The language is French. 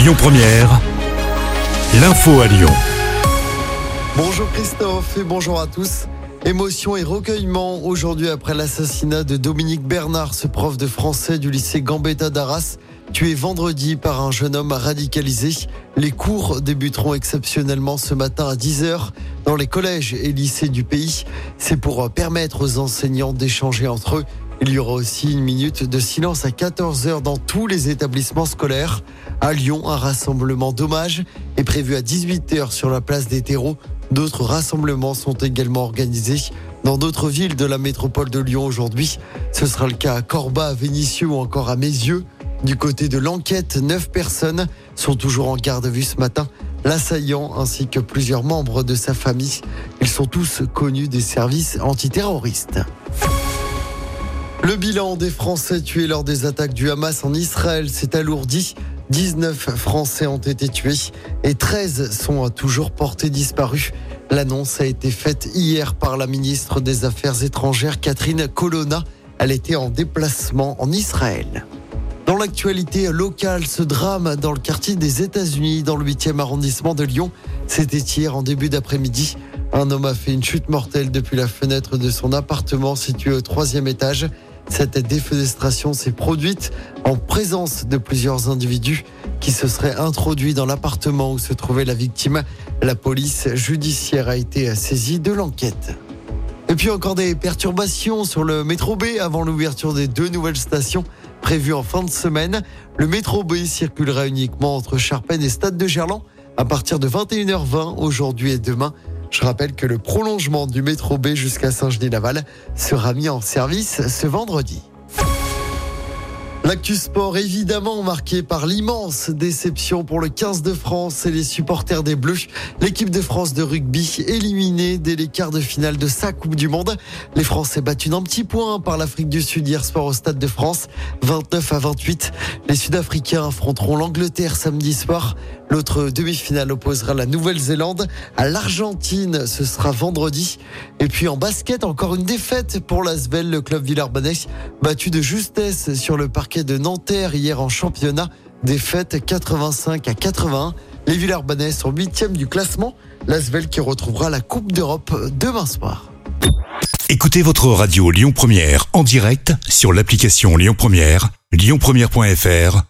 Lyon Première, l'info à Lyon. Bonjour Christophe et bonjour à tous. Émotion et recueillement aujourd'hui après l'assassinat de Dominique Bernard, ce prof de français du lycée Gambetta d'Arras, tué vendredi par un jeune homme radicalisé. Les cours débuteront exceptionnellement ce matin à 10h dans les collèges et lycées du pays. C'est pour permettre aux enseignants d'échanger entre eux. Il y aura aussi une minute de silence à 14h dans tous les établissements scolaires. À Lyon, un rassemblement d'hommage est prévu à 18h sur la place des terreaux. D'autres rassemblements sont également organisés dans d'autres villes de la métropole de Lyon aujourd'hui. Ce sera le cas à Corba, à Vénissieux ou encore à Mézieux. Du côté de l'enquête, neuf personnes sont toujours en garde à vue ce matin. L'assaillant ainsi que plusieurs membres de sa famille. Ils sont tous connus des services antiterroristes. Le bilan des Français tués lors des attaques du Hamas en Israël s'est alourdi. 19 Français ont été tués et 13 sont toujours portés disparus. L'annonce a été faite hier par la ministre des Affaires étrangères Catherine Colonna. Elle était en déplacement en Israël. Dans l'actualité locale, ce drame dans le quartier des États-Unis, dans le 8e arrondissement de Lyon, c'était hier en début d'après-midi. Un homme a fait une chute mortelle depuis la fenêtre de son appartement situé au troisième étage. Cette défenestration s'est produite en présence de plusieurs individus qui se seraient introduits dans l'appartement où se trouvait la victime. La police judiciaire a été saisie de l'enquête. Et puis encore des perturbations sur le métro B avant l'ouverture des deux nouvelles stations prévues en fin de semaine. Le métro B circulera uniquement entre Charpennes et Stade de Gerland à partir de 21h20 aujourd'hui et demain. Je rappelle que le prolongement du métro B jusqu'à Saint-Genis-Laval sera mis en service ce vendredi. L'actu sport évidemment marqué par l'immense déception pour le 15 de France et les supporters des Bleus. L'équipe de France de rugby éliminée dès les quarts de finale de sa Coupe du Monde. Les Français battus d'un petit point par l'Afrique du Sud hier soir au Stade de France, 29 à 28. Les Sud-Africains affronteront l'Angleterre samedi soir. L'autre demi-finale opposera la Nouvelle-Zélande à l'Argentine. Ce sera vendredi. Et puis en basket, encore une défaite pour l'Asvel, le club Villarbannais, battu de justesse sur le parquet de Nanterre hier en championnat. Défaite 85 à 81. Les Villarbannais sont huitièmes du classement. L'Asvel qui retrouvera la Coupe d'Europe demain soir. Écoutez votre radio Lyon Première en direct sur l'application Lyon Première, lyonpremière.fr